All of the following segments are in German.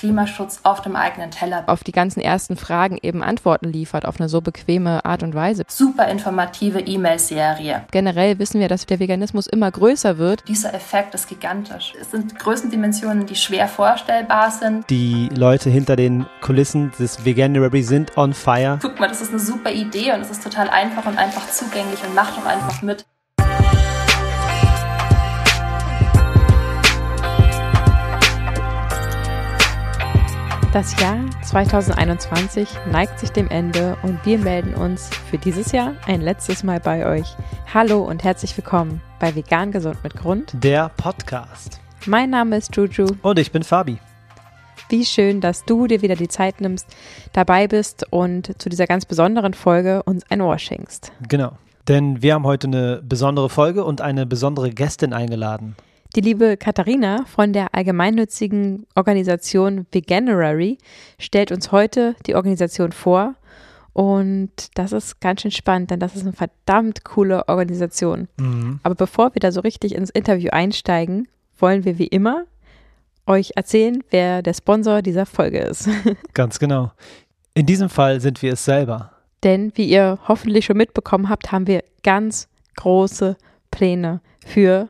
Klimaschutz auf dem eigenen Teller. Auf die ganzen ersten Fragen eben Antworten liefert, auf eine so bequeme Art und Weise. Super informative E-Mail-Serie. Generell wissen wir, dass der Veganismus immer größer wird. Dieser Effekt ist gigantisch. Es sind Größendimensionen, die schwer vorstellbar sind. Die Leute hinter den Kulissen des Veganuary sind on fire. Guck mal, das ist eine super Idee und es ist total einfach und einfach zugänglich und macht doch einfach mit. Das Jahr 2021 neigt sich dem Ende und wir melden uns für dieses Jahr ein letztes Mal bei euch. Hallo und herzlich willkommen bei Vegan Gesund mit Grund. Der Podcast. Mein Name ist Juju. Und ich bin Fabi. Wie schön, dass du dir wieder die Zeit nimmst, dabei bist und zu dieser ganz besonderen Folge uns ein Ohr schenkst. Genau. Denn wir haben heute eine besondere Folge und eine besondere Gästin eingeladen. Die liebe Katharina von der gemeinnützigen Organisation Veganuary stellt uns heute die Organisation vor. Und das ist ganz schön spannend, denn das ist eine verdammt coole Organisation. Mhm. Aber bevor wir da so richtig ins Interview einsteigen, wollen wir wie immer euch erzählen, wer der Sponsor dieser Folge ist. Ganz genau. In diesem Fall sind wir es selber. Denn wie ihr hoffentlich schon mitbekommen habt, haben wir ganz große Pläne für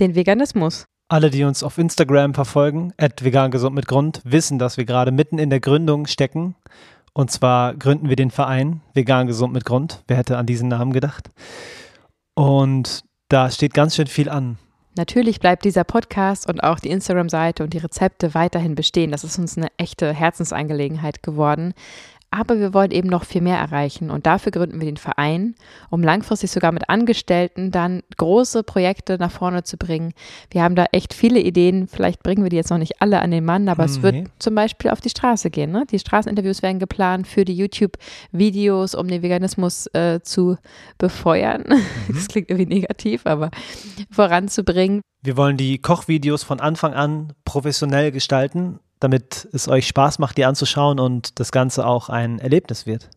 den Veganismus. Alle, die uns auf Instagram verfolgen, at vegan gesund mit Grund, wissen, dass wir gerade mitten in der Gründung stecken. Und zwar gründen wir den Verein Vegan gesund mit Grund. Wer hätte an diesen Namen gedacht? Und da steht ganz schön viel an. Natürlich bleibt dieser Podcast und auch die Instagram-Seite und die Rezepte weiterhin bestehen. Das ist uns eine echte Herzensangelegenheit geworden. Aber wir wollen eben noch viel mehr erreichen und dafür gründen wir den Verein, um langfristig sogar mit Angestellten dann große Projekte nach vorne zu bringen. Wir haben da echt viele Ideen. Vielleicht bringen wir die jetzt noch nicht alle an den Mann, aber es wird zum Beispiel auf die Straße gehen. Ne? Die Straßeninterviews werden geplant für die YouTube-Videos, um den Veganismus äh, zu befeuern. Das klingt irgendwie negativ, aber voranzubringen. Wir wollen die Kochvideos von Anfang an professionell gestalten, damit es euch Spaß macht, die anzuschauen und das Ganze auch ein Erlebnis wird.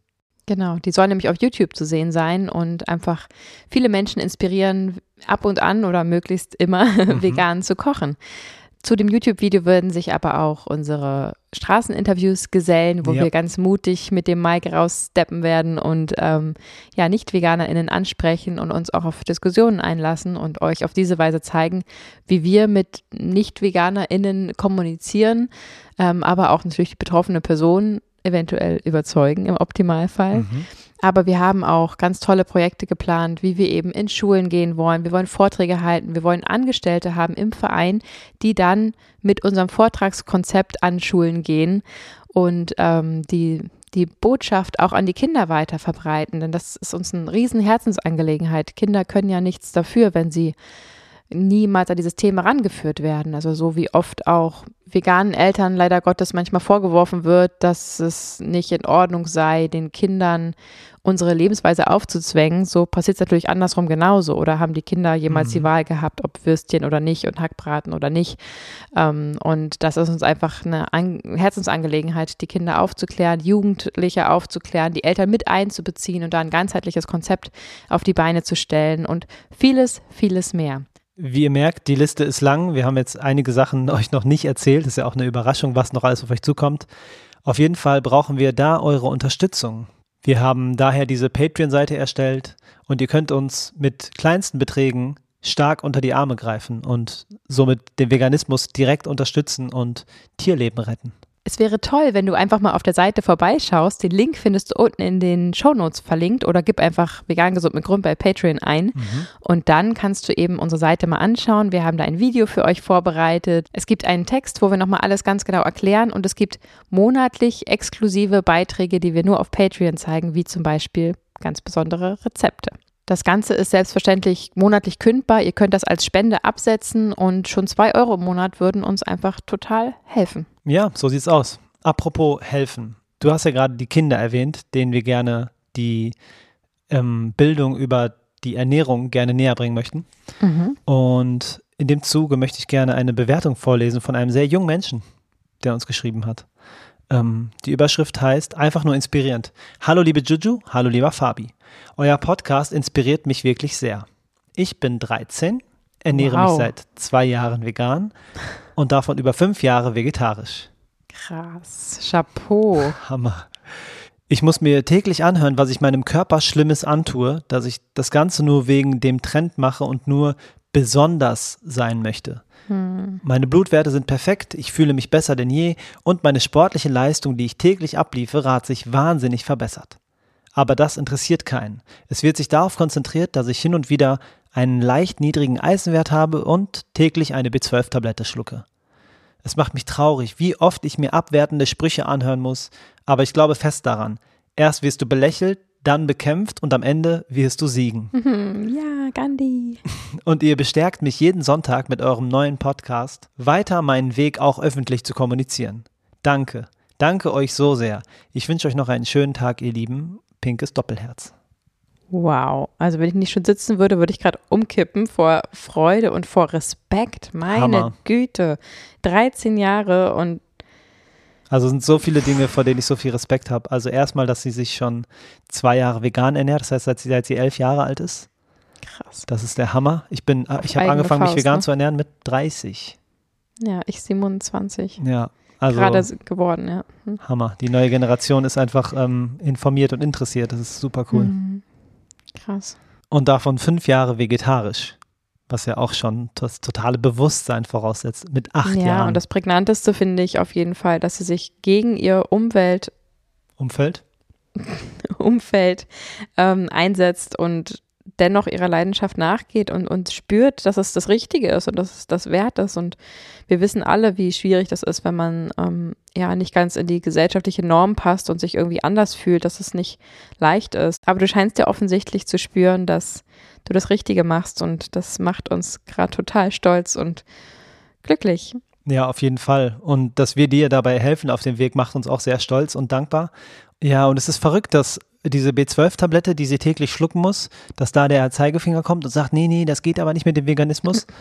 Genau, die sollen nämlich auf YouTube zu sehen sein und einfach viele Menschen inspirieren, ab und an oder möglichst immer vegan zu kochen. Zu dem YouTube-Video würden sich aber auch unsere Straßeninterviews gesellen, wo Ja. wir ganz mutig mit dem Mic raussteppen werden und ähm, ja, Nicht-VeganerInnen ansprechen und uns auch auf Diskussionen einlassen und euch auf diese Weise zeigen, wie wir mit Nicht-VeganerInnen kommunizieren, ähm, aber auch natürlich die betroffene Person eventuell überzeugen im Optimalfall. Mhm. Aber wir haben auch ganz tolle Projekte geplant, wie wir eben in Schulen gehen wollen. Wir wollen Vorträge halten. Wir wollen Angestellte haben im Verein, die dann mit unserem Vortragskonzept an Schulen gehen und ähm, die die Botschaft auch an die Kinder weiter verbreiten. Denn das ist uns eine riesen Herzensangelegenheit. Kinder können ja nichts dafür, wenn sie niemals an dieses Thema rangeführt werden. Also so wie oft auch veganen Eltern leider Gottes manchmal vorgeworfen wird, dass es nicht in Ordnung sei, den Kindern unsere Lebensweise aufzuzwängen. So passiert es natürlich andersrum genauso. Oder haben die Kinder jemals die Wahl gehabt, ob Würstchen oder nicht und Hackbraten oder nicht. Ähm, und das ist uns einfach eine An Herzensangelegenheit, die Kinder aufzuklären, Jugendliche aufzuklären, die Eltern mit einzubeziehen und da ein ganzheitliches Konzept auf die Beine zu stellen und vieles, vieles mehr. Wie ihr merkt, die Liste ist lang. Wir haben jetzt einige Sachen euch noch nicht erzählt. Ist ja auch eine Überraschung, was noch alles auf euch zukommt. Auf jeden Fall brauchen wir da eure Unterstützung. Wir haben daher diese Patreon-Seite erstellt und ihr könnt uns mit kleinsten Beträgen stark unter die Arme greifen und somit den Veganismus direkt unterstützen und Tierleben retten. Es wäre toll, wenn du einfach mal auf der Seite vorbeischaust. Den Link findest du unten in den Shownotes verlinkt oder gib einfach vegan gesund mit Grund bei Patreon ein. Und dann kannst du eben unsere Seite mal anschauen. Wir haben da ein Video für euch vorbereitet. Es gibt einen Text, wo wir nochmal alles ganz genau erklären und es gibt monatlich exklusive Beiträge, die wir nur auf Patreon zeigen, wie zum Beispiel ganz besondere Rezepte. Das Ganze ist selbstverständlich monatlich kündbar. Ihr könnt das als Spende absetzen und schon zwei Euro im Monat würden uns einfach total helfen. Ja, so sieht's aus. Apropos helfen. Du hast ja gerade die Kinder erwähnt, denen wir gerne die ähm, Bildung über die Ernährung gerne näher bringen möchten. Und in dem Zuge möchte ich gerne eine Bewertung vorlesen von einem sehr jungen Menschen, der uns geschrieben hat. Ähm, die Überschrift heißt einfach nur inspirierend. Hallo liebe Juju, hallo lieber Fabi. Euer Podcast inspiriert mich wirklich sehr. Ich bin 13, ernähre mich Wow. seit zwei Jahren vegan und davon über fünf Jahre vegetarisch. Krass. Chapeau. Hammer. Ich muss mir täglich anhören, was ich meinem Körper Schlimmes antue, dass ich das Ganze nur wegen dem Trend mache und nur besonders sein möchte. Meine Blutwerte sind perfekt, ich fühle mich besser denn je und meine sportliche Leistung, die ich täglich abliefere, hat sich wahnsinnig verbessert. Aber das interessiert keinen. Es wird sich darauf konzentriert, dass ich hin und wieder einen leicht niedrigen Eisenwert habe und täglich eine B12-Tablette schlucke. Es macht mich traurig, wie oft ich mir abwertende Sprüche anhören muss, aber ich glaube fest daran. Erst wirst du belächelt, dann bekämpft und am Ende wirst du siegen. Ja, Gandhi. Und ihr bestärkt mich jeden Sonntag mit eurem neuen Podcast, weiter meinen Weg auch öffentlich zu kommunizieren. Danke. Danke euch so sehr. Ich wünsche euch noch einen schönen Tag, ihr Lieben. Pinkes Doppelherz. Wow. Also wenn ich nicht schon sitzen würde, würde ich gerade umkippen vor Freude und vor Respekt. Meine Hammer. Güte. 13 Jahre und Also sind so viele Dinge, vor denen ich so viel Respekt habe. Also erstmal, dass sie sich schon zwei Jahre vegan ernährt, das heißt, seit sie, seit sie elf Jahre alt ist. krass. Das ist der Hammer. Ich bin, Auf ich habe angefangen, mich Faust, vegan ne? zu ernähren mit 30. Ja, ich 27. Ja, also Gerade geworden, ja. Hm. Hammer. Die neue Generation ist einfach ähm, informiert und interessiert. Das ist super cool. Mhm. Krass. Und davon fünf Jahre vegetarisch, was ja auch schon das totale Bewusstsein voraussetzt. Mit acht ja, Jahren und das Prägnanteste finde ich auf jeden Fall, dass sie sich gegen ihr Umwelt, Umfeld. Umfeld ähm, einsetzt und dennoch ihrer Leidenschaft nachgeht und, und spürt, dass es das Richtige ist und dass es das wert ist. Und wir wissen alle, wie schwierig das ist, wenn man ähm, ja nicht ganz in die gesellschaftliche Norm passt und sich irgendwie anders fühlt, dass es nicht leicht ist. Aber du scheinst ja offensichtlich zu spüren, dass du das Richtige machst und das macht uns gerade total stolz und glücklich. Ja, auf jeden Fall. Und dass wir dir dabei helfen auf dem Weg, macht uns auch sehr stolz und dankbar. Ja, und es ist verrückt, dass diese B12-Tablette, die sie täglich schlucken muss, dass da der Zeigefinger kommt und sagt, nee, nee, das geht aber nicht mit dem Veganismus.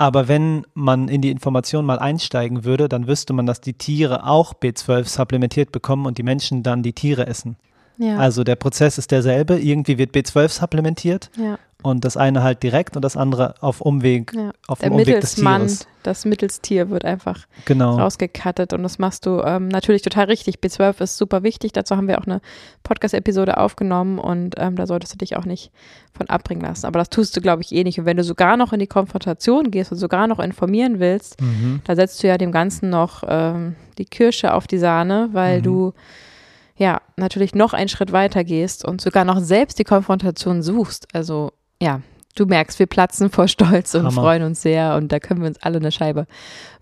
Aber wenn man in die Information mal einsteigen würde, dann wüsste man, dass die Tiere auch B12 supplementiert bekommen und die Menschen dann die Tiere essen. Ja. Also der Prozess ist derselbe. Irgendwie wird B12 supplementiert ja. Und das eine halt direkt und das andere auf Umweg, Ja, auf der dem Umweg des Tieres. das Mittelstier wird einfach Genau. rausgekattet und das machst du ähm, natürlich total richtig. B12 ist super wichtig, dazu haben wir auch eine Podcast-Episode aufgenommen und ähm, da solltest du dich auch nicht von abbringen lassen. Aber das tust du, glaube ich, eh nicht. Und wenn du sogar noch in die Konfrontation gehst und sogar noch informieren willst, Mhm. da setzt du ja dem Ganzen noch ähm, die Kirsche auf die Sahne, weil Mhm. du ja natürlich noch einen Schritt weiter gehst und sogar noch selbst die Konfrontation suchst. Also ja, du merkst, wir platzen vor Stolz und Hammer. freuen uns sehr und da können wir uns alle eine Scheibe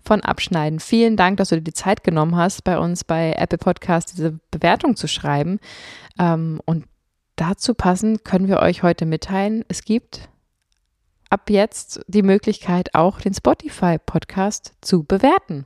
von abschneiden. Vielen Dank, dass du dir die Zeit genommen hast, bei uns bei Apple Podcast diese Bewertung zu schreiben. Ähm, und dazu passend können wir euch heute mitteilen, es gibt ab jetzt die Möglichkeit, auch den Spotify-Podcast zu bewerten.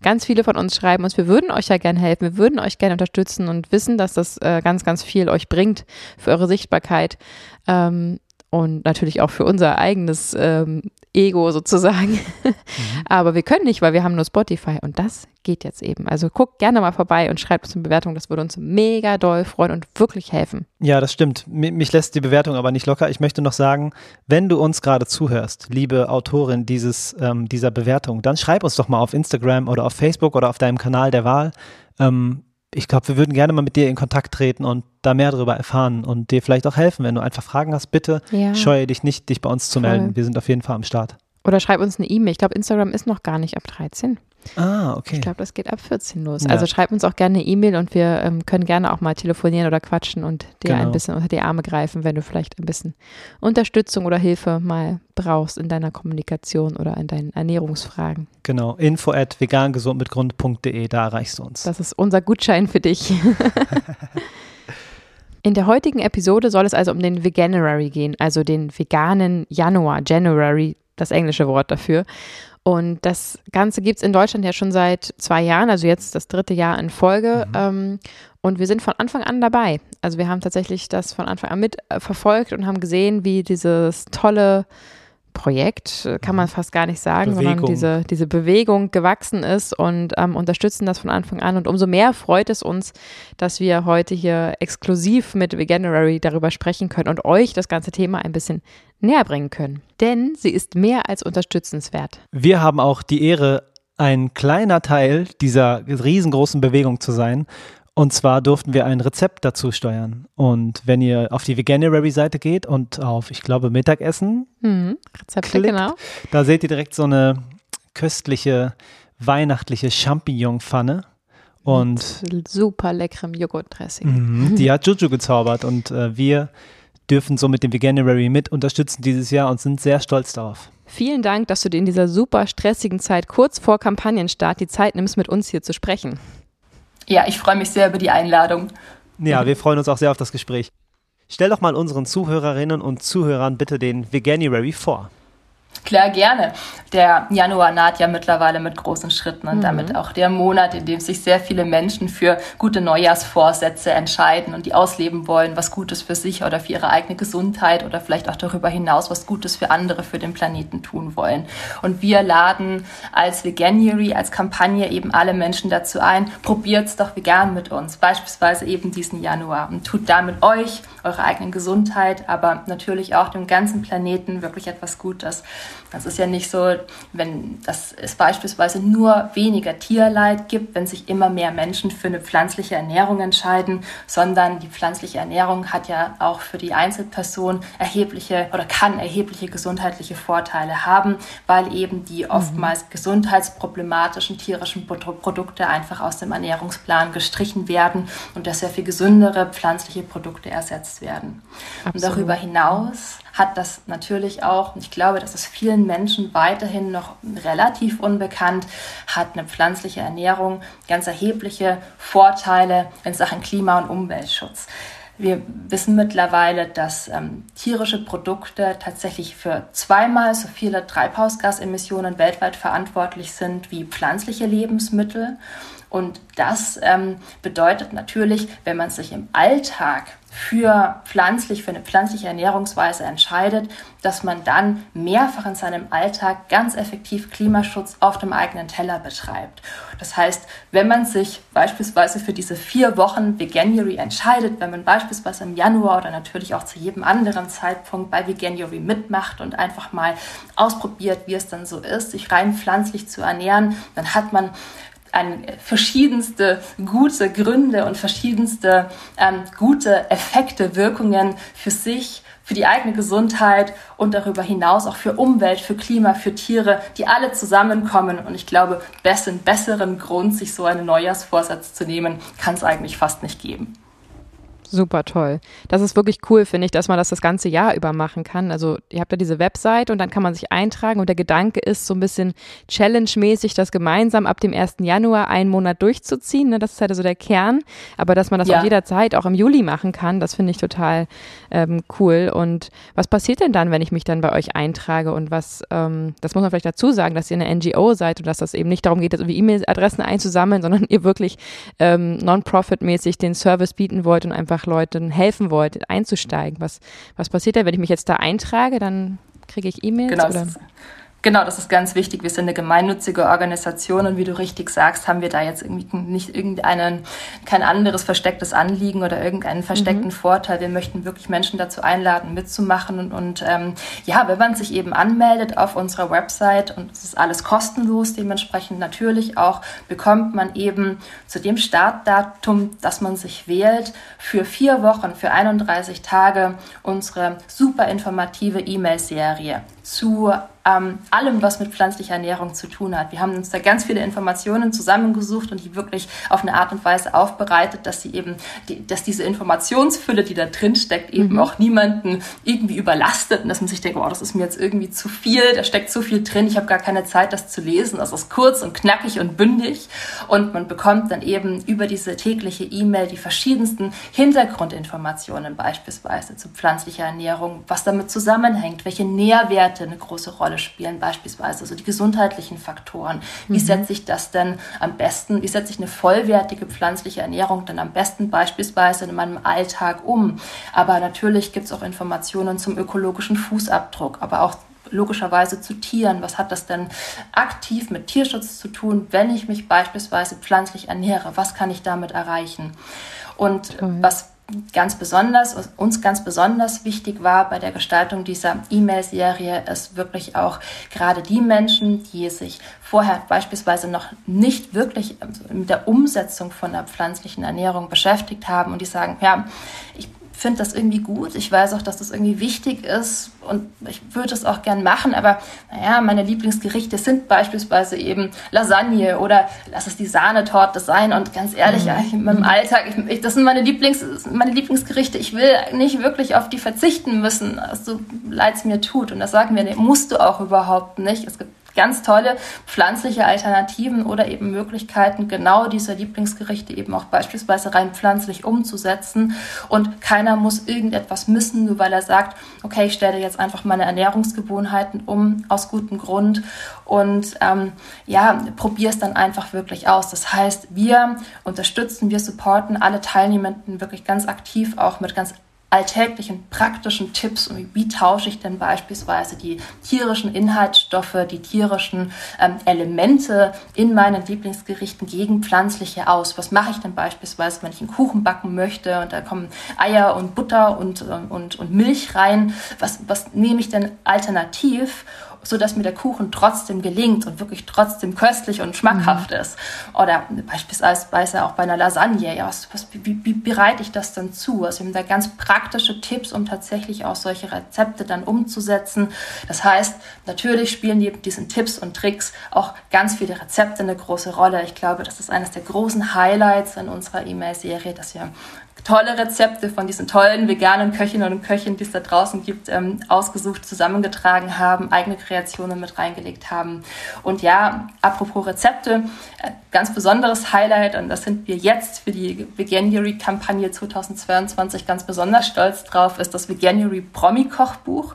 Ganz viele von uns schreiben uns, wir würden euch ja gerne helfen, wir würden euch gerne unterstützen und wissen, dass das äh, ganz, ganz viel euch bringt für eure Sichtbarkeit ähm, und natürlich auch für unser eigenes ähm, Ego sozusagen. Aber wir können nicht, weil wir haben nur Spotify und das geht jetzt eben. Also guckt gerne mal vorbei und schreibt uns eine Bewertung, das würde uns mega doll freuen und wirklich helfen. Ja, das stimmt. Mi- Mich lässt die Bewertung aber nicht locker. Ich möchte noch sagen, wenn du uns gerade zuhörst, liebe Autorin dieses, ähm, dieser Bewertung, dann schreib uns doch mal auf Instagram oder auf Facebook oder auf deinem Kanal der Wahl. Ähm, ich glaube, wir würden gerne mal mit dir in Kontakt treten und da mehr darüber erfahren und dir vielleicht auch helfen. Wenn du einfach Fragen hast, bitte Ja. scheue dich nicht, dich bei uns zu Voll. melden. Wir sind auf jeden Fall am Start. Oder schreib uns eine E-Mail. Ich glaube, Instagram ist noch gar nicht ab 13. Ah, okay. Ich glaube, das geht ab 14 los. Ja. Also schreib uns auch gerne eine E-Mail und wir ähm, können gerne auch mal telefonieren oder quatschen und dir Genau. ein bisschen unter die Arme greifen, wenn du vielleicht ein bisschen Unterstützung oder Hilfe mal brauchst in deiner Kommunikation oder in deinen Ernährungsfragen. Genau. Info at vegangesundmitgrund.de, da erreichst du uns. Das ist unser Gutschein für dich. In der heutigen Episode soll es also um den Veganuary gehen, also den veganen Januar, January, das englische Wort dafür. Und das Ganze gibt es in Deutschland ja schon seit zwei Jahren, also jetzt das dritte Jahr in Folge. Ähm, und wir sind von Anfang an dabei. Also wir haben tatsächlich das von Anfang an mit äh, verfolgt und haben gesehen, wie dieses tolle Projekt, äh, kann man fast gar nicht sagen, sondern Bewegung. diese, diese Bewegung gewachsen ist und ähm, unterstützen das von Anfang an. Und umso mehr freut es uns, dass wir heute hier exklusiv mit Veganuary darüber sprechen können und euch das ganze Thema ein bisschen näher bringen können. Denn sie ist mehr als unterstützenswert. Wir haben auch die Ehre, ein kleiner Teil dieser riesengroßen Bewegung zu sein. Und zwar durften wir ein Rezept dazu steuern. Und wenn ihr auf die Veganuary-Seite geht und auf, ich glaube, Mittagessen, mhm, Rezepte, klickt, genau. da seht ihr direkt so eine köstliche, weihnachtliche Champignon-Pfanne. Und Mit super leckerem Joghurtdressing. Mhm, die hat Juju gezaubert und äh, wir dürfen so mit dem Veganuary mit unterstützen dieses Jahr und sind sehr stolz darauf. Vielen Dank, dass du dir in dieser super stressigen Zeit kurz vor Kampagnenstart die Zeit nimmst, mit uns hier zu sprechen. Ja, ich freue mich sehr über die Einladung. Ja, wir freuen uns auch sehr auf das Gespräch. Stell doch mal unseren Zuhörerinnen und Zuhörern bitte den Veganuary vor. Klar, gerne. Der Januar naht ja mittlerweile mit großen Schritten und mhm. damit auch der Monat, in dem sich sehr viele Menschen für gute Neujahrsvorsätze entscheiden und die ausleben wollen, was Gutes für sich oder für ihre eigene Gesundheit oder vielleicht auch darüber hinaus was Gutes für andere, für den Planeten tun wollen. Und wir laden als Veganuary, als Kampagne eben alle Menschen dazu ein, probiert's doch vegan mit uns, beispielsweise eben diesen Januar und tut damit euch, eurer eigenen Gesundheit, aber natürlich auch dem ganzen Planeten wirklich etwas Gutes. Das ist ja nicht so, wenn das es beispielsweise nur weniger Tierleid gibt, wenn sich immer mehr Menschen für eine pflanzliche Ernährung entscheiden, sondern die pflanzliche Ernährung hat ja auch für die Einzelperson erhebliche oder kann erhebliche gesundheitliche Vorteile haben, weil eben die mhm. oftmals mhm. gesundheitsproblematischen tierischen Produkte einfach aus dem Ernährungsplan gestrichen werden und dass sehr viel gesündere pflanzliche Produkte ersetzt werden. Absolut. Und darüber hinaus hat das natürlich auch, ich glaube, das ist vielen Menschen weiterhin noch relativ unbekannt, hat eine pflanzliche Ernährung ganz erhebliche Vorteile in Sachen Klima- und Umweltschutz. Wir wissen mittlerweile, dass ähm, tierische Produkte tatsächlich für zweimal so viele Treibhausgasemissionen weltweit verantwortlich sind wie pflanzliche Lebensmittel. Und das ähm, bedeutet natürlich, wenn man sich im Alltag für pflanzlich, für eine pflanzliche Ernährungsweise entscheidet, dass man dann mehrfach in seinem Alltag ganz effektiv Klimaschutz auf dem eigenen Teller betreibt. Das heißt, wenn man sich beispielsweise für diese vier Wochen Veganuary entscheidet, wenn man beispielsweise im Januar oder natürlich auch zu jedem anderen Zeitpunkt bei Veganuary mitmacht und einfach mal ausprobiert, wie es dann so ist, sich rein pflanzlich zu ernähren, dann hat man an verschiedenste gute Gründe und verschiedenste ähm, gute Effekte, Wirkungen für sich, für die eigene Gesundheit und darüber hinaus auch für Umwelt, für Klima, für Tiere, die alle zusammenkommen. Und ich glaube, einen besseren Grund, sich so einen Neujahrsvorsatz zu nehmen, kann es eigentlich fast nicht geben. Super toll. Das ist wirklich cool, finde ich, dass man das das ganze Jahr über machen kann. Also ihr habt ja diese Website und dann kann man sich eintragen und der Gedanke ist so ein bisschen challenge-mäßig, das gemeinsam ab dem 1. Januar einen Monat durchzuziehen. Ne? Das ist halt so der Kern. Aber dass man das ja. auch jederzeit auch im Juli machen kann, das finde ich total ähm, cool. Und was passiert denn dann, wenn ich mich dann bei euch eintrage und was, ähm, das muss man vielleicht dazu sagen, dass ihr eine NGO seid und dass das eben nicht darum geht, irgendwie E-Mail-Adressen einzusammeln, sondern ihr wirklich ähm, non-profit-mäßig den Service bieten wollt und einfach einfach Leuten helfen wollt, einzusteigen. Was, was passiert da, wenn ich mich jetzt da eintrage? Dann kriege ich E-Mails? Genau, oder? Genau, das ist ganz wichtig. Wir sind eine gemeinnützige Organisation und wie du richtig sagst, haben wir da jetzt irgendwie nicht irgendeinen, kein anderes verstecktes Anliegen oder irgendeinen versteckten mhm. Vorteil. Wir möchten wirklich Menschen dazu einladen, mitzumachen und, und ähm, ja, wenn man sich eben anmeldet auf unserer Website und es ist alles kostenlos, dementsprechend natürlich auch bekommt man eben zu dem Startdatum, das man sich wählt, für vier Wochen, für 31 Tage unsere super informative E-Mail-Serie zu ähm, allem, was mit pflanzlicher Ernährung zu tun hat. Wir haben uns da ganz viele Informationen zusammengesucht und die wirklich auf eine Art und Weise aufbereitet, dass sie eben, die, dass diese Informationsfülle, die da drin steckt, eben mhm. auch niemanden irgendwie überlastet und dass man sich denkt, oh, das ist mir jetzt irgendwie zu viel, da steckt zu viel drin, ich habe gar keine Zeit, das zu lesen. Das ist kurz und knackig und bündig und man bekommt dann eben über diese tägliche E-Mail die verschiedensten Hintergrundinformationen beispielsweise zu pflanzlicher Ernährung, was damit zusammenhängt, welche Nährwerte eine große Rolle spielen, beispielsweise also die gesundheitlichen Faktoren. Wie mhm. setze ich das denn am besten, wie setze ich eine vollwertige pflanzliche Ernährung dann am besten beispielsweise in meinem Alltag um? Aber natürlich gibt es auch Informationen zum ökologischen Fußabdruck, aber auch logischerweise zu Tieren. Was hat das denn aktiv mit Tierschutz zu tun, wenn ich mich beispielsweise pflanzlich ernähre? Was kann ich damit erreichen? Und Toll. was ganz besonders, uns ganz besonders wichtig war bei der Gestaltung dieser E-Mail-Serie, ist wirklich auch gerade die Menschen, die sich vorher beispielsweise noch nicht wirklich mit der Umsetzung von der pflanzlichen Ernährung beschäftigt haben und die sagen, ja, ich finde das irgendwie gut. Ich weiß auch, dass das irgendwie wichtig ist und ich würde es auch gern machen, aber naja, meine Lieblingsgerichte sind beispielsweise eben Lasagne oder lass es die Sahnetorte sein und ganz ehrlich, mhm. ja, in meinem Alltag, ich, ich, das sind meine, Lieblings, meine Lieblingsgerichte. Ich will nicht wirklich auf die verzichten müssen, so leid es mir tut. Und das sagen wir, nee, musst du auch überhaupt nicht. Es gibt ganz tolle pflanzliche Alternativen oder eben Möglichkeiten, genau diese Lieblingsgerichte eben auch beispielsweise rein pflanzlich umzusetzen. Und keiner muss irgendetwas missen, nur weil er sagt, okay, ich stelle jetzt einfach meine Ernährungsgewohnheiten um aus gutem Grund und ähm, ja, probier es dann einfach wirklich aus. Das heißt, wir unterstützen, wir supporten alle Teilnehmenden wirklich ganz aktiv, auch mit ganz alltäglichen praktischen Tipps, wie tausche ich denn beispielsweise die tierischen Inhaltsstoffe, die tierischen ähm, Elemente in meinen Lieblingsgerichten gegen pflanzliche aus. Was mache ich denn beispielsweise, wenn ich einen Kuchen backen möchte und da kommen Eier und Butter und, ähm, und, und Milch rein? Was, was nehme ich denn alternativ? So dass mir der Kuchen trotzdem gelingt und wirklich trotzdem köstlich und schmackhaft mhm. ist. Oder beispielsweise auch bei einer Lasagne. Ja, was, was, wie, wie bereite ich das dann zu? Also wir haben da ganz praktische Tipps, um tatsächlich auch solche Rezepte dann umzusetzen. Das heißt, natürlich spielen neben diesen Tipps und Tricks auch ganz viele Rezepte eine große Rolle. Ich glaube, das ist eines der großen Highlights in unserer E-Mail-Serie, dass wir tolle Rezepte von diesen tollen veganen Köchinnen und Köchen, die es da draußen gibt, ähm, ausgesucht, zusammengetragen haben, eigene Kreationen mit reingelegt haben. Und ja, apropos Rezepte, äh, ganz besonderes Highlight, und das sind wir jetzt für die Veganuary-Kampagne 2022 ganz besonders stolz drauf, ist das Veganuary Promi-Kochbuch.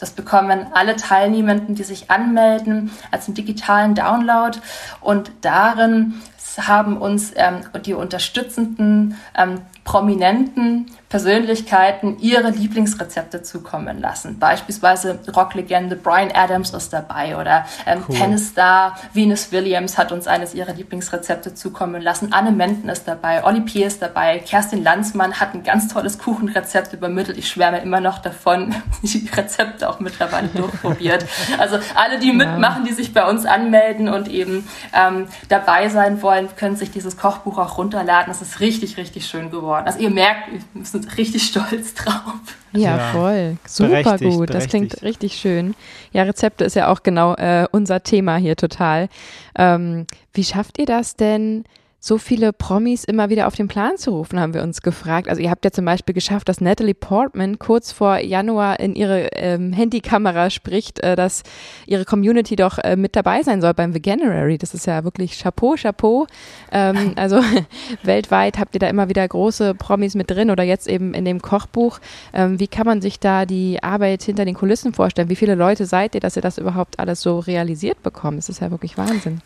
Das bekommen alle Teilnehmenden, die sich anmelden, als einen digitalen Download. Und darin haben uns ähm, die unterstützenden ähm, Prominenten Persönlichkeiten ihre Lieblingsrezepte zukommen lassen. Beispielsweise Rocklegende Brian Adams ist dabei oder ähm, cool. Tennisstar Venus Williams hat uns eines ihrer Lieblingsrezepte zukommen lassen. Anne Menden ist dabei, Olli P. ist dabei, Kerstin Landsmann hat ein ganz tolles Kuchenrezept übermittelt. Ich schwärme immer noch davon, die Rezepte auch mittlerweile durchprobiert. Also alle, die mitmachen, die sich bei uns anmelden und eben ähm, dabei sein wollen, können sich dieses Kochbuch auch runterladen. Es ist richtig, richtig schön geworden. Also ihr merkt, wir müssen sind richtig stolz drauf. Ja, ja voll. Super berechtigt, gut. Das klingt richtig schön. Ja, Rezepte ist ja auch genau äh, unser Thema hier total. Ähm, wie schafft ihr das denn? So viele Promis immer wieder auf den Plan zu rufen, haben wir uns gefragt. Also ihr habt ja zum Beispiel geschafft, dass Natalie Portman kurz vor Januar in ihre ähm, Handykamera spricht, äh, dass ihre Community doch äh, mit dabei sein soll beim Veganuary. Das ist ja wirklich Chapeau, Chapeau. Ähm, also weltweit habt ihr da immer wieder große Promis mit drin oder jetzt eben in dem Kochbuch. Ähm, wie kann man sich da die Arbeit hinter den Kulissen vorstellen? Wie viele Leute seid ihr, dass ihr das überhaupt alles so realisiert bekommt? Das ist ja wirklich Wahnsinn.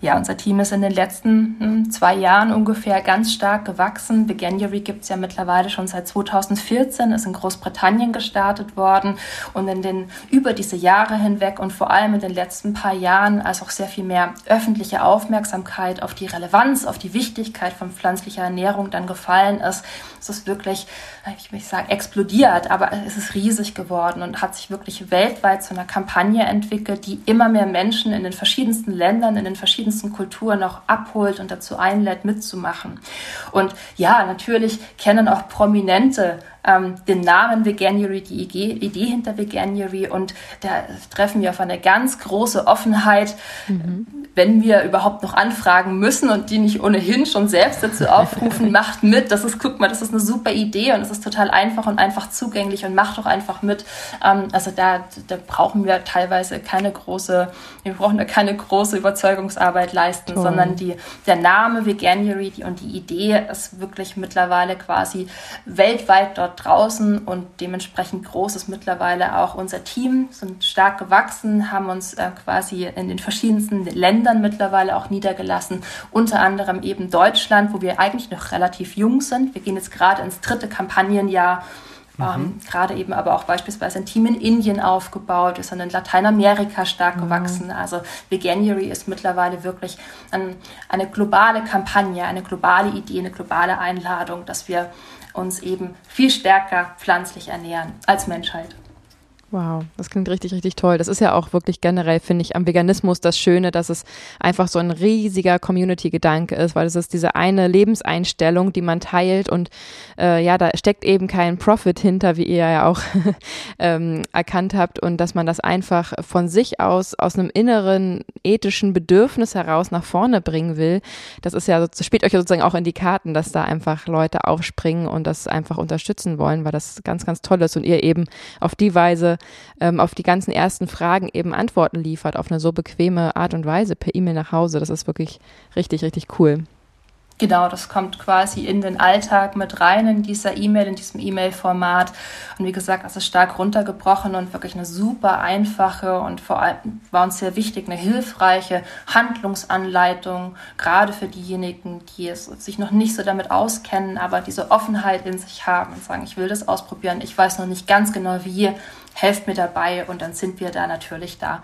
Ja, unser Team ist in den letzten hm, zwei Jahren ungefähr ganz stark gewachsen. Veganuary gibt es ja mittlerweile schon seit 2014, ist in Großbritannien gestartet worden und in den über diese Jahre hinweg und vor allem in den letzten paar Jahren, als auch sehr viel mehr öffentliche Aufmerksamkeit auf die Relevanz, auf die Wichtigkeit von pflanzlicher Ernährung dann gefallen ist, ist es wirklich, ich will nicht sagen explodiert, aber es ist riesig geworden und hat sich wirklich weltweit zu einer Kampagne entwickelt, die immer mehr Menschen in den verschiedensten Ländern, in den verschiedensten verschiedensten Kulturen auch abholt und dazu einlädt, mitzumachen. Und ja, natürlich kennen auch Prominente ähm, den Namen Veganuary, die Idee hinter Veganuary und da treffen wir auf eine ganz große Offenheit, mhm. wenn wir überhaupt noch anfragen müssen und die nicht ohnehin schon selbst dazu aufrufen, macht mit, das ist, guck mal, das ist eine super Idee und es ist total einfach und einfach zugänglich und macht doch einfach mit. Ähm, also da, da brauchen wir teilweise keine große, wir brauchen da keine große Überzeugungsarbeit leisten, Toll. sondern die, der Name Veganuary und die Idee ist wirklich mittlerweile quasi weltweit dort draußen und dementsprechend groß ist mittlerweile auch unser Team, sind stark gewachsen, haben uns äh, quasi in den verschiedensten Ländern mittlerweile auch niedergelassen, unter anderem eben Deutschland, wo wir eigentlich noch relativ jung sind. Wir gehen jetzt gerade ins dritte Kampagnenjahr Mhm. Ähm, Gerade eben aber auch beispielsweise ein Team in Indien aufgebaut, ist dann in Lateinamerika stark mhm. gewachsen. Also Veganuary ist mittlerweile wirklich ein, eine globale Kampagne, eine globale Idee, eine globale Einladung, dass wir uns eben viel stärker pflanzlich ernähren als Menschheit. Wow, das klingt richtig, richtig toll. Das ist ja auch wirklich generell, finde ich, am Veganismus das Schöne, dass es einfach so ein riesiger Community-Gedanke ist, weil es ist diese eine Lebenseinstellung, die man teilt und äh, ja, da steckt eben kein Profit hinter, wie ihr ja auch ähm, erkannt habt und dass man das einfach von sich aus, aus einem inneren ethischen Bedürfnis heraus nach vorne bringen will. Das ist ja, das spielt euch ja sozusagen auch in die Karten, dass da einfach Leute aufspringen und das einfach unterstützen wollen, weil das ganz, ganz toll ist und ihr eben auf die Weise ähm, auf die ganzen ersten Fragen eben Antworten liefert auf eine so bequeme Art und Weise per E-Mail nach Hause. Das ist wirklich richtig, richtig cool. Genau, das kommt quasi in den Alltag mit rein in dieser E-Mail, in diesem E-Mail-Format. Und wie gesagt, es ist stark runtergebrochen und wirklich eine super einfache und vor allem war uns sehr wichtig, eine hilfreiche Handlungsanleitung, gerade für diejenigen, die es sich noch nicht so damit auskennen, aber diese Offenheit in sich haben und sagen, ich will das ausprobieren, ich weiß noch nicht ganz genau wie, helft mir dabei und dann sind wir da natürlich da.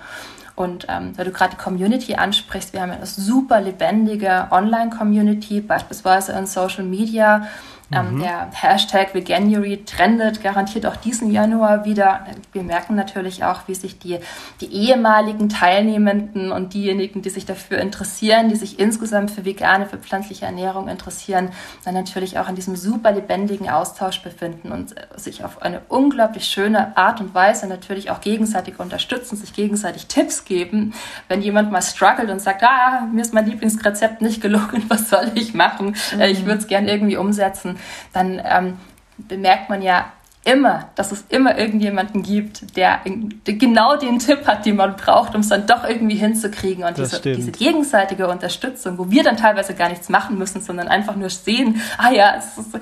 Und ähm, weil du gerade die Community ansprichst, wir haben eine super lebendige Online-Community, beispielsweise in Social Media. Ähm, mhm. Der Hashtag Veganuary trendet garantiert auch diesen Januar wieder. Wir merken natürlich auch, wie sich die, die ehemaligen Teilnehmenden und diejenigen, die sich dafür interessieren, die sich insgesamt für vegane, für pflanzliche Ernährung interessieren, dann natürlich auch in diesem super lebendigen Austausch befinden und sich auf eine unglaublich schöne Art und Weise natürlich auch gegenseitig unterstützen, sich gegenseitig Tipps geben. Wenn jemand mal struggelt und sagt, ah, mir ist mein Lieblingsrezept nicht gelungen, was soll ich machen? Mhm. Ich würde es gerne irgendwie umsetzen dann ähm, bemerkt man ja immer, dass es immer irgendjemanden gibt, der, genau den Tipp hat, den man braucht, um es dann doch irgendwie hinzukriegen. Und diese, diese, gegenseitige Unterstützung, wo wir dann teilweise gar nichts machen müssen, sondern einfach nur sehen, ah ja, es ist,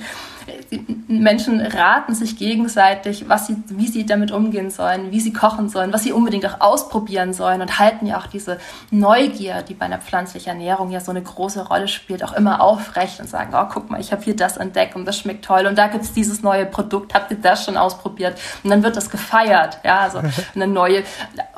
Menschen raten sich gegenseitig, was sie, wie sie damit umgehen sollen, wie sie kochen sollen, was sie unbedingt auch ausprobieren sollen und halten ja auch diese Neugier, die bei einer pflanzlichen Ernährung ja so eine große Rolle spielt, auch immer aufrecht und sagen, oh, guck mal, ich habe hier das entdeckt und das schmeckt toll und da gibt es dieses neue Produkt, habt ihr das schon ausprobiert? Und dann wird das gefeiert, ja, also eine neue,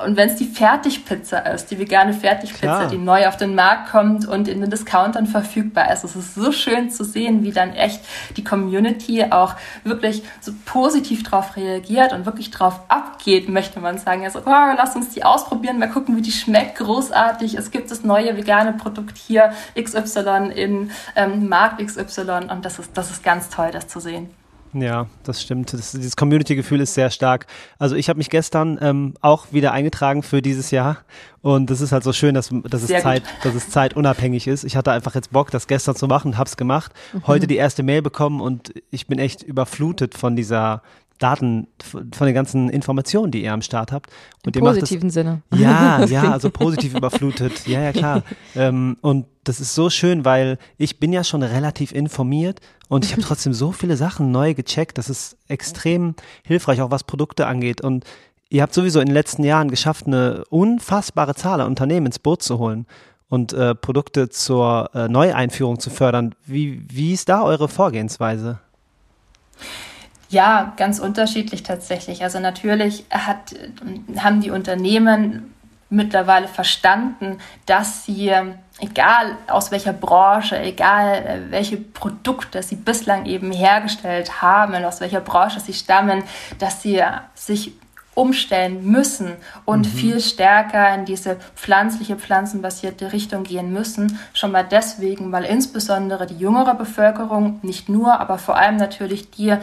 und wenn es die Fertigpizza ist, die vegane Fertigpizza, Klar. die neu auf den Markt kommt und in den Discountern verfügbar ist, es ist so schön zu sehen, wie dann echt die Community Community auch wirklich so positiv darauf reagiert und wirklich drauf abgeht, möchte man sagen. Also, oh, lass uns die ausprobieren, mal gucken, wie die schmeckt. Großartig. Es gibt das neue vegane Produkt hier, XY in ähm, Markt XY und das ist, das ist ganz toll, das zu sehen. Ja, das stimmt. Das, dieses Community-Gefühl ist sehr stark. Also ich habe mich gestern ähm, auch wieder eingetragen für dieses Jahr und das ist halt so schön, dass, dass, es, Zeit, dass es zeitunabhängig ist. Ich hatte einfach jetzt Bock, das gestern zu machen es gemacht. Mhm. Heute die erste Mail bekommen und ich bin echt überflutet von dieser Daten, von den ganzen Informationen, die ihr am Start habt. Und Im positiven das, Sinne. Ja, ja, also positiv überflutet. Ja, ja, klar. ähm, und das ist so schön, weil ich bin ja schon relativ informiert und ich habe trotzdem so viele Sachen neu gecheckt. Das ist extrem hilfreich, auch was Produkte angeht. Und ihr habt sowieso in den letzten Jahren geschafft, eine unfassbare Zahl an Unternehmen ins Boot zu holen und äh, Produkte zur äh, Neueinführung zu fördern. Wie, wie ist da eure Vorgehensweise? Ja, ganz unterschiedlich tatsächlich. Also natürlich hat, haben die Unternehmen mittlerweile verstanden, dass sie, egal aus welcher Branche, egal äh, welche Produkte sie bislang eben hergestellt haben, aus welcher Branche sie stammen, dass sie sich umstellen müssen und mhm. viel stärker in diese pflanzliche, pflanzenbasierte Richtung gehen müssen. Schon mal deswegen, weil insbesondere die jüngere Bevölkerung, nicht nur, aber vor allem natürlich die äh,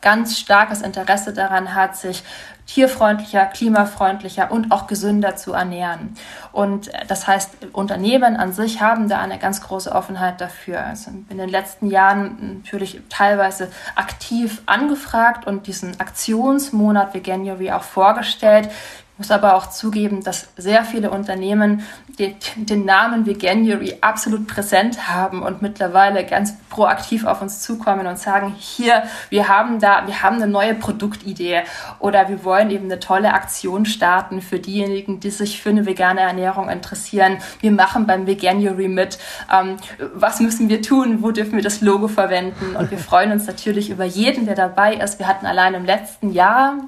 ganz starkes Interesse daran hat, sich tierfreundlicher, klimafreundlicher und auch gesünder zu ernähren. Und das heißt, Unternehmen an sich haben da eine ganz große Offenheit dafür. Also in den letzten Jahren natürlich teilweise aktiv angefragt und diesen Aktionsmonat Veganuary auch vorgestellt. Muss aber auch zugeben, dass sehr viele Unternehmen den, den Namen Veganuary absolut präsent haben und mittlerweile ganz proaktiv auf uns zukommen und sagen, hier, wir haben da, wir haben eine neue Produktidee oder wir wollen eben eine tolle Aktion starten für diejenigen, die sich für eine vegane Ernährung interessieren. Wir machen beim Veganuary mit. Ähm, was müssen wir tun? Wo dürfen wir das Logo verwenden? Und wir freuen uns natürlich über jeden, der dabei ist. Wir hatten allein im letzten Jahr,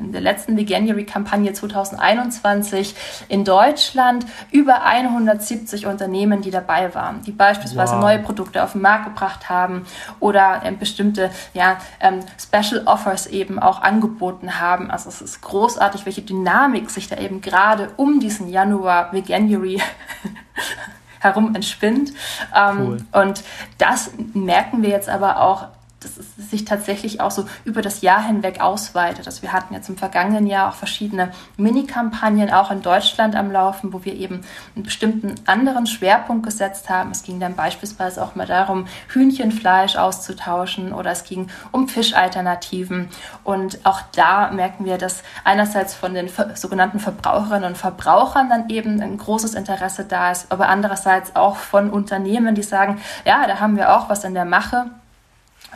in der letzten Veganuary-Kampagne 2000 2021 in Deutschland über 170 Unternehmen, die dabei waren, die beispielsweise wow. neue Produkte auf den Markt gebracht haben oder ähm, bestimmte ja, ähm, Special Offers eben auch angeboten haben. Also es ist großartig, welche Dynamik sich da eben gerade um diesen Januar Veganuary herum entspinnt. Ähm, cool. Und das merken wir jetzt aber auch dass es sich tatsächlich auch so über das Jahr hinweg ausweitet. Also wir hatten jetzt im vergangenen Jahr auch verschiedene Mini-Kampagnen auch in Deutschland am Laufen, wo wir eben einen bestimmten anderen Schwerpunkt gesetzt haben. Es ging dann beispielsweise auch mal darum, Hühnchenfleisch auszutauschen oder es ging um Fischalternativen. Und auch da merken wir, dass einerseits von den sogenannten Verbraucherinnen und Verbrauchern dann eben ein großes Interesse da ist, aber andererseits auch von Unternehmen, die sagen, ja, da haben wir auch was in der Mache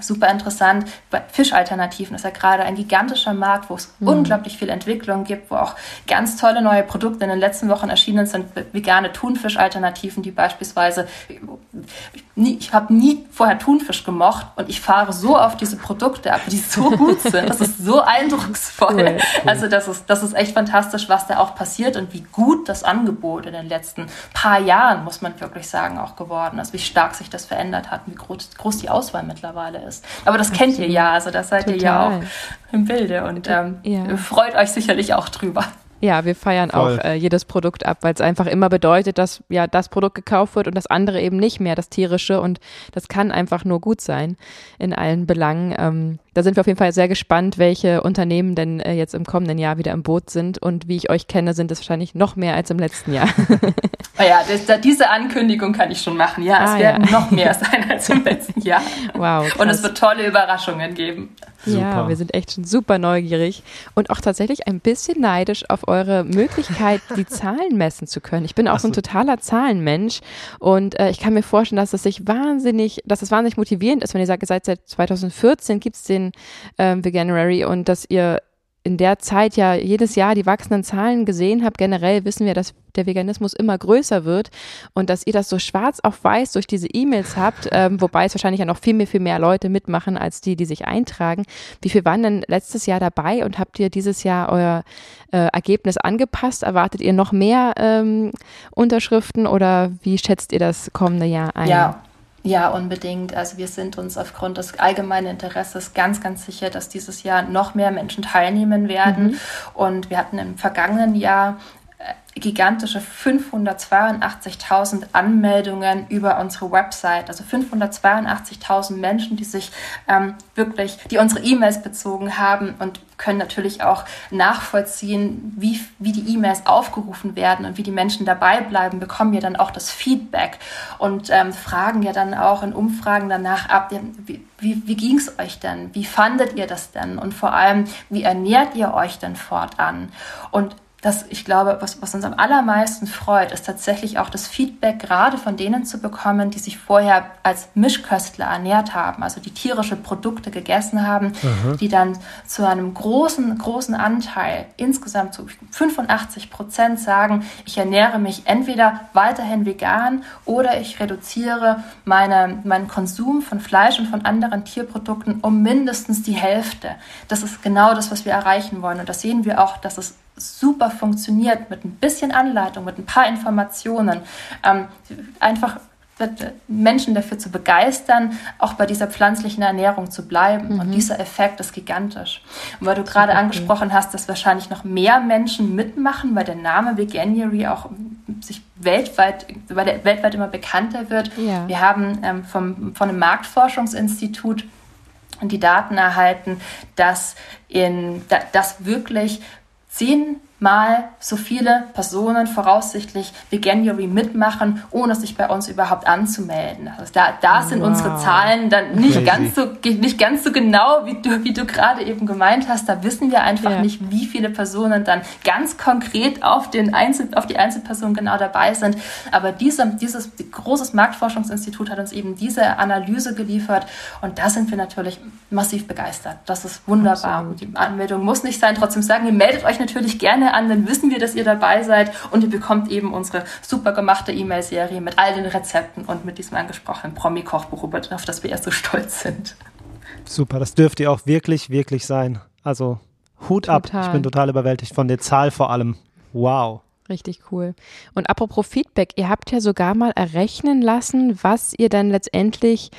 super interessant. Bei Fischalternativen ist ja gerade ein gigantischer Markt, wo es mhm. unglaublich viel Entwicklung gibt, wo auch ganz tolle neue Produkte in den letzten Wochen erschienen sind, vegane Thunfischalternativen, die beispielsweise, ich habe nie vorher Thunfisch gemocht und ich fahre so auf diese Produkte ab, die so gut sind. Das ist so eindrucksvoll. Cool, cool. Also das ist, das ist echt fantastisch, was da auch passiert und wie gut das Angebot in den letzten paar Jahren, muss man wirklich sagen, auch geworden ist, wie stark sich das verändert hat, wie groß, groß die Auswahl mittlerweile ist. Aber das Absolut. kennt ihr ja, also da seid Total. ihr ja auch im Bilde und ähm, ja. freut euch sicherlich auch drüber. Ja, wir feiern Voll. auch äh, jedes Produkt ab, weil es einfach immer bedeutet, dass ja das Produkt gekauft wird und das andere eben nicht mehr, das tierische. Und das kann einfach nur gut sein in allen Belangen. Ähm, da sind wir auf jeden Fall sehr gespannt, welche Unternehmen denn äh, jetzt im kommenden Jahr wieder im Boot sind. Und wie ich euch kenne, sind es wahrscheinlich noch mehr als im letzten Jahr. oh ja, das, diese Ankündigung kann ich schon machen. Ja, es ah, werden ja. noch mehr sein als im letzten Jahr. Wow. Krass. Und es wird tolle Überraschungen geben. Super. Ja, wir sind echt schon super neugierig und auch tatsächlich ein bisschen neidisch auf eure Möglichkeit, die Zahlen messen zu können. Ich bin auch so. ein totaler Zahlenmensch und äh, ich kann mir vorstellen, dass es sich wahnsinnig, dass es wahnsinnig motivierend ist, wenn ihr sagt, ihr seid seit 2014 gibt es den ähm, Veganuary und dass ihr in der Zeit ja jedes Jahr die wachsenden Zahlen gesehen habt. Generell wissen wir, dass der Veganismus immer größer wird und dass ihr das so schwarz auf weiß durch diese E-Mails habt, ähm, wobei es wahrscheinlich ja noch viel mehr, viel mehr Leute mitmachen als die, die sich eintragen. Wie viel waren denn letztes Jahr dabei und habt ihr dieses Jahr euer äh, Ergebnis angepasst? Erwartet ihr noch mehr ähm, Unterschriften oder wie schätzt ihr das kommende Jahr ein? Ja, ja, unbedingt. Also wir sind uns aufgrund des allgemeinen Interesses ganz, ganz sicher, dass dieses Jahr noch mehr Menschen teilnehmen werden. Mhm. Und wir hatten im vergangenen Jahr gigantische 582.000 Anmeldungen über unsere Website. Also 582.000 Menschen, die sich ähm, wirklich, die unsere E-Mails bezogen haben und können natürlich auch nachvollziehen, wie, wie die E-Mails aufgerufen werden und wie die Menschen dabei bleiben, bekommen wir dann auch das Feedback und ähm, fragen ja dann auch in Umfragen danach ab, wie, wie, wie ging es euch denn? Wie fandet ihr das denn? Und vor allem, wie ernährt ihr euch denn fortan? Und das, ich glaube, was, was uns am allermeisten freut, ist tatsächlich auch das Feedback gerade von denen zu bekommen, die sich vorher als Mischköstler ernährt haben, also die tierische Produkte gegessen haben, mhm. die dann zu einem großen, großen Anteil, insgesamt zu 85 Prozent sagen, ich ernähre mich entweder weiterhin vegan oder ich reduziere meine, meinen Konsum von Fleisch und von anderen Tierprodukten um mindestens die Hälfte. Das ist genau das, was wir erreichen wollen. Und das sehen wir auch, dass es super funktioniert mit ein bisschen Anleitung, mit ein paar Informationen, ähm, einfach Menschen dafür zu begeistern, auch bei dieser pflanzlichen Ernährung zu bleiben. Mhm. Und dieser Effekt ist gigantisch. Und weil du gerade angesprochen hast, dass wahrscheinlich noch mehr Menschen mitmachen, weil der Name Veganuary auch sich weltweit, weil der weltweit immer bekannter wird. Ja. Wir haben ähm, vom, von einem Marktforschungsinstitut die Daten erhalten, dass, in, dass wirklich 10 mal so viele Personen voraussichtlich Veganuary mitmachen, ohne sich bei uns überhaupt anzumelden. Also da, da sind wow. unsere Zahlen dann nicht ganz so nicht ganz so genau, wie du, wie du gerade eben gemeint hast. Da wissen wir einfach ja. nicht, wie viele Personen dann ganz konkret auf, den Einzel, auf die Einzelperson genau dabei sind. Aber diese, dieses großes Marktforschungsinstitut hat uns eben diese Analyse geliefert und da sind wir natürlich massiv begeistert. Das ist wunderbar. Absolut. Die Anmeldung muss nicht sein. Trotzdem sagen wir, meldet euch natürlich gerne an, dann wissen wir, dass ihr dabei seid und ihr bekommt eben unsere super gemachte E-Mail-Serie mit all den Rezepten und mit diesem angesprochenen Promi-Kochbuch, auf das wir erst so stolz sind. Super, das dürft ihr auch wirklich, wirklich sein. Also Hut total. ab. Ich bin total überwältigt von der Zahl vor allem. Wow. Richtig cool. Und apropos Feedback, ihr habt ja sogar mal errechnen lassen, was ihr dann letztendlich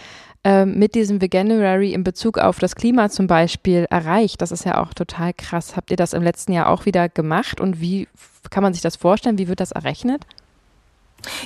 äh, mit diesem Veganuary in Bezug auf das Klima zum Beispiel erreicht. Das ist ja auch total krass. Habt ihr das im letzten Jahr auch wieder gemacht und wie kann man sich das vorstellen? Wie wird das errechnet?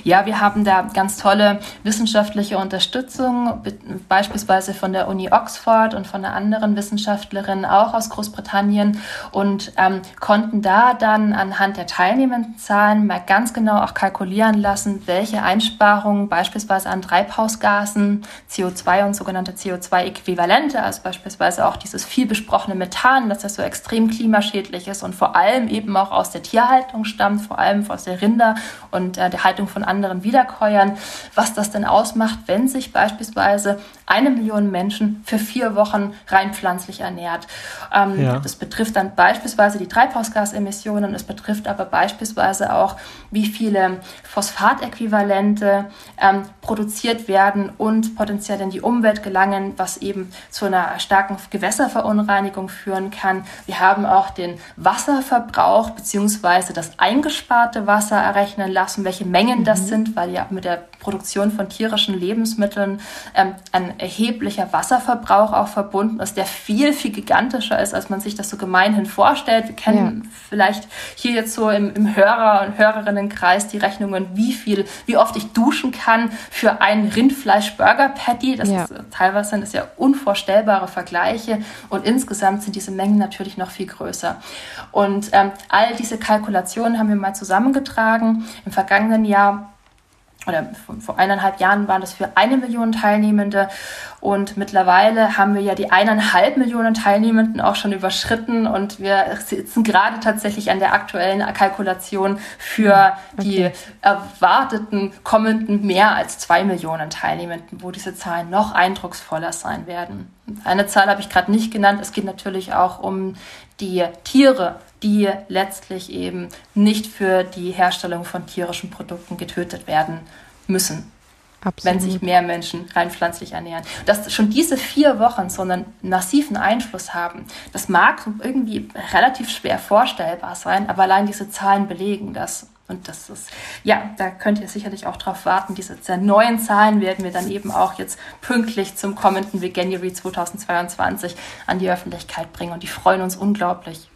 Ja, wir haben da ganz tolle wissenschaftliche Unterstützung, beispielsweise von der Uni Oxford und von einer anderen Wissenschaftlerin auch aus Großbritannien und ähm, konnten da dann anhand der teilnehmenden Zahlen mal ganz genau auch kalkulieren lassen, welche Einsparungen beispielsweise an Treibhausgasen, CO2 und sogenannte CO2-Äquivalente, also beispielsweise auch dieses viel besprochene Methan, das ja so extrem klimaschädlich ist und vor allem eben auch aus der Tierhaltung stammt, vor allem aus der Rinder- und äh, der Haltung Ausbreitung von anderen Wiederkäuern, was das denn ausmacht, wenn sich beispielsweise eine Million Menschen für vier Wochen rein pflanzlich ernährt. Ähm, ja. Das betrifft dann beispielsweise die Treibhausgasemissionen, es betrifft aber beispielsweise auch, wie viele Phosphatäquivalente ähm, produziert werden und potenziell in die Umwelt gelangen, was eben zu einer starken Gewässerverunreinigung führen kann. Wir haben auch den Wasserverbrauch bzw. das eingesparte Wasser errechnen lassen, welche Mengen das mhm. sind, weil ja mit der Produktion von tierischen Lebensmitteln ähm, ein erheblicher Wasserverbrauch auch verbunden ist, der viel, viel gigantischer ist, als man sich das so gemeinhin vorstellt. Wir kennen ja. vielleicht hier jetzt so im, im Hörer- und Hörerinnenkreis die Rechnungen, wie viel, wie oft ich duschen kann für ein Rindfleisch-Burger-Patty. Das ja. ist, teilweise sind das ja unvorstellbare Vergleiche und insgesamt sind diese Mengen natürlich noch viel größer. Und ähm, all diese Kalkulationen haben wir mal zusammengetragen. Im vergangenen Jahr oder vor eineinhalb Jahren waren das für eine Million Teilnehmende und mittlerweile haben wir ja die eineinhalb Millionen Teilnehmenden auch schon überschritten und wir sitzen gerade tatsächlich an der aktuellen Kalkulation für okay. die erwarteten kommenden mehr als zwei Millionen Teilnehmenden, wo diese Zahlen noch eindrucksvoller sein werden. Eine Zahl habe ich gerade nicht genannt. Es geht natürlich auch um die Tiere, die letztlich eben nicht für die Herstellung von tierischen Produkten getötet werden müssen. Absolut. wenn sich mehr Menschen rein pflanzlich ernähren. Dass schon diese vier Wochen so einen massiven Einfluss haben, das mag irgendwie relativ schwer vorstellbar sein, aber allein diese Zahlen belegen das. Und das ist, ja, da könnt ihr sicherlich auch drauf warten. Diese neuen Zahlen werden wir dann eben auch jetzt pünktlich zum kommenden Veganuary 2022 an die Öffentlichkeit bringen. Und die freuen uns unglaublich.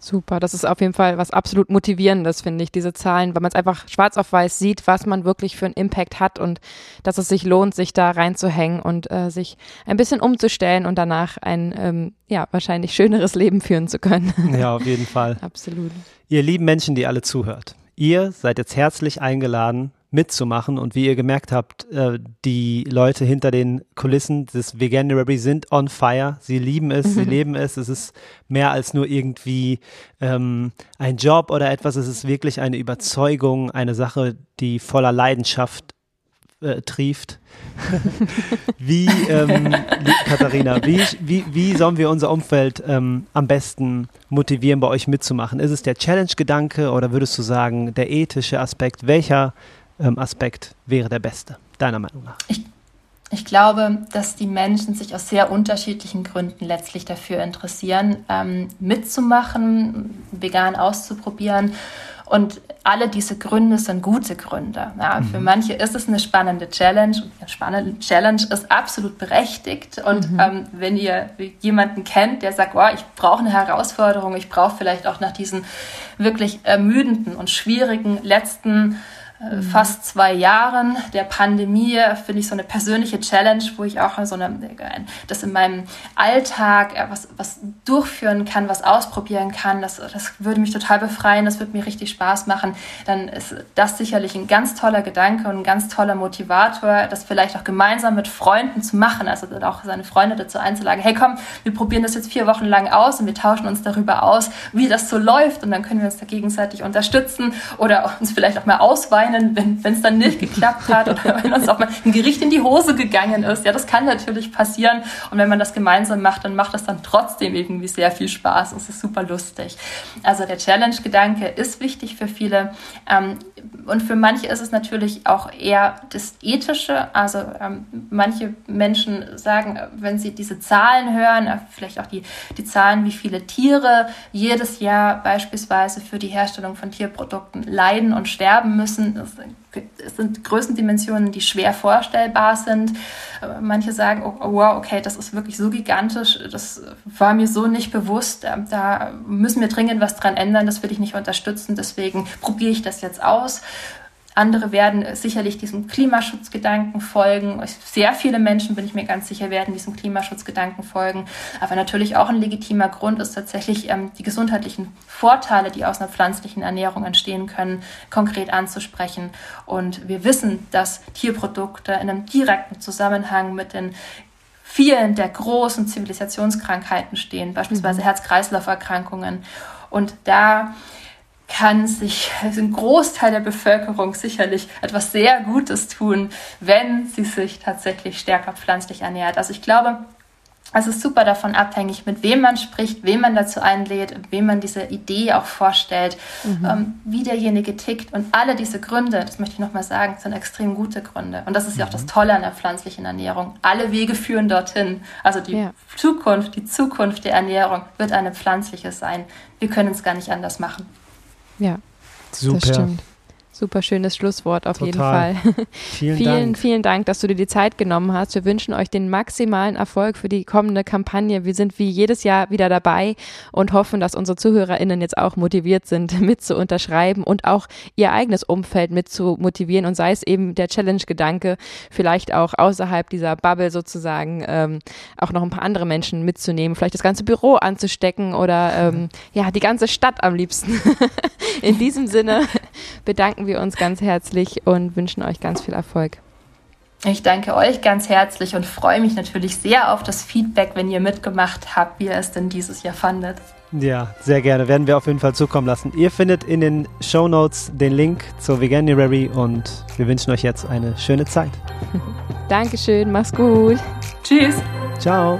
Super, das ist auf jeden Fall was absolut Motivierendes, finde ich, diese Zahlen, weil man es einfach schwarz auf weiß sieht, was man wirklich für einen Impact hat und dass es sich lohnt, sich da reinzuhängen und äh, sich ein bisschen umzustellen und danach ein, ähm, ja, wahrscheinlich schöneres Leben führen zu können. Ja, auf jeden Fall. absolut. Ihr lieben Menschen, die alle zuhört, ihr seid jetzt herzlich eingeladen, mitzumachen. Und wie ihr gemerkt habt, äh, die Leute hinter den Kulissen des Veganuary sind on fire. Sie lieben es, sie leben es. Es ist mehr als nur irgendwie ähm, ein Job oder etwas. Es ist wirklich eine Überzeugung, eine Sache, die voller Leidenschaft äh, trieft. wie, ähm, Katharina, wie, wie, wie sollen wir unser Umfeld ähm, am besten motivieren, bei euch mitzumachen? Ist es der Challenge-Gedanke oder würdest du sagen, der ethische Aspekt? Welcher ähm, Aspekt wäre der beste, deiner Meinung nach? Ich, ich glaube, dass die Menschen sich aus sehr unterschiedlichen Gründen letztlich dafür interessieren, ähm, mitzumachen, vegan auszuprobieren. Und alle diese Gründe sind gute Gründe. Ja, mhm. Für manche ist es eine spannende Challenge und eine spannende Challenge ist absolut berechtigt. Und mhm. ähm, wenn ihr jemanden kennt, der sagt, oh, ich brauche eine Herausforderung, ich brauche vielleicht auch nach diesen wirklich ermüdenden und schwierigen letzten äh, fast zwei Jahren der Pandemie finde ich so eine persönliche Challenge, wo ich auch so eine, das in meinem Alltag äh, was, was durchführen kann, was ausprobieren kann. Das, das würde mich total befreien, das würde mir richtig Spaß machen. Dann ist das sicherlich ein ganz toller Gedanke und ein ganz toller Motivator, das vielleicht auch gemeinsam mit Freunden zu machen. Also auch seine Freunde dazu einzuladen, hey komm, wir probieren das jetzt vier Wochen lang aus und wir tauschen uns darüber aus, wie das so läuft und dann können wir uns da gegenseitig unterstützen oder uns vielleicht auch mal ausweiten weinen, wenn es dann nicht geklappt hat oder wenn uns auch mal ein Gericht in die Hose gegangen ist. Ja, das kann natürlich passieren. Und wenn man das gemeinsam macht, dann macht das dann trotzdem irgendwie sehr viel Spaß. Es ist super lustig. Also der Challenge-Gedanke ist wichtig für viele. Ähm, und für manche ist es natürlich auch eher das Ethische. Also ähm, manche Menschen sagen, wenn sie diese Zahlen hören, äh, vielleicht auch die, die Zahlen, wie viele Tiere jedes Jahr beispielsweise für die Herstellung von Tierprodukten leiden und sterben müssen, es sind Größendimensionen, die schwer vorstellbar sind. Manche sagen, oh, oh, wow, okay, das ist wirklich so gigantisch, das war mir so nicht bewusst, ähm, da müssen wir dringend was dran ändern, das will ich nicht unterstützen, deswegen probiere ich das jetzt aus. Andere werden sicherlich diesem Klimaschutzgedanken folgen. Sehr viele Menschen, bin ich mir ganz sicher, werden diesem Klimaschutzgedanken folgen. Aber natürlich auch ein legitimer Grund ist tatsächlich ähm, die gesundheitlichen Vorteile, die aus einer pflanzlichen Ernährung entstehen können, konkret anzusprechen. Und wir wissen, dass Tierprodukte in einem direkten Zusammenhang mit den vielen der großen Zivilisationskrankheiten stehen, beispielsweise mhm. Herz-Kreislauf-Erkrankungen. Und da kann sich ein Großteil der Bevölkerung sicherlich etwas sehr Gutes tun, wenn sie sich tatsächlich stärker pflanzlich ernährt. Also ich glaube, es ist super davon abhängig, mit wem man spricht, wem man dazu einlädt, wem man diese Idee auch vorstellt, mhm. ähm, wie derjenige tickt. Und alle diese Gründe, das möchte ich nochmal sagen, sind extrem gute Gründe. Und das ist ja auch das mhm. Tolle an der pflanzlichen Ernährung. Alle Wege führen dorthin. Also die ja. Zukunft, die Zukunft der Ernährung wird eine pflanzliche sein. Wir können es gar nicht anders machen. Ja, Super. das stimmt. Super schönes Schlusswort auf Total. jeden Fall. Vielen, vielen, Dank. vielen Dank, dass du dir die Zeit genommen hast. Wir wünschen euch den maximalen Erfolg für die kommende Kampagne. Wir sind wie jedes Jahr wieder dabei und hoffen, dass unsere ZuhörerInnen jetzt auch motiviert sind, mit zu unterschreiben und auch ihr eigenes Umfeld mit zu motivieren und sei es eben der Challenge-Gedanke, vielleicht auch außerhalb dieser Bubble sozusagen ähm, auch noch ein paar andere Menschen mitzunehmen, vielleicht das ganze Büro anzustecken oder ähm, ja, die ganze Stadt am liebsten. In diesem Sinne bedanken wir uns ganz herzlich und wünschen euch ganz viel Erfolg. Ich danke euch ganz herzlich und freue mich natürlich sehr auf das Feedback, wenn ihr mitgemacht habt, wie ihr es denn dieses Jahr fandet. Ja, sehr gerne. Werden wir auf jeden Fall zukommen lassen. Ihr findet in den Show Notes den Link zur Veganuary und wir wünschen euch jetzt eine schöne Zeit. Dankeschön, mach's gut. Tschüss. Ciao.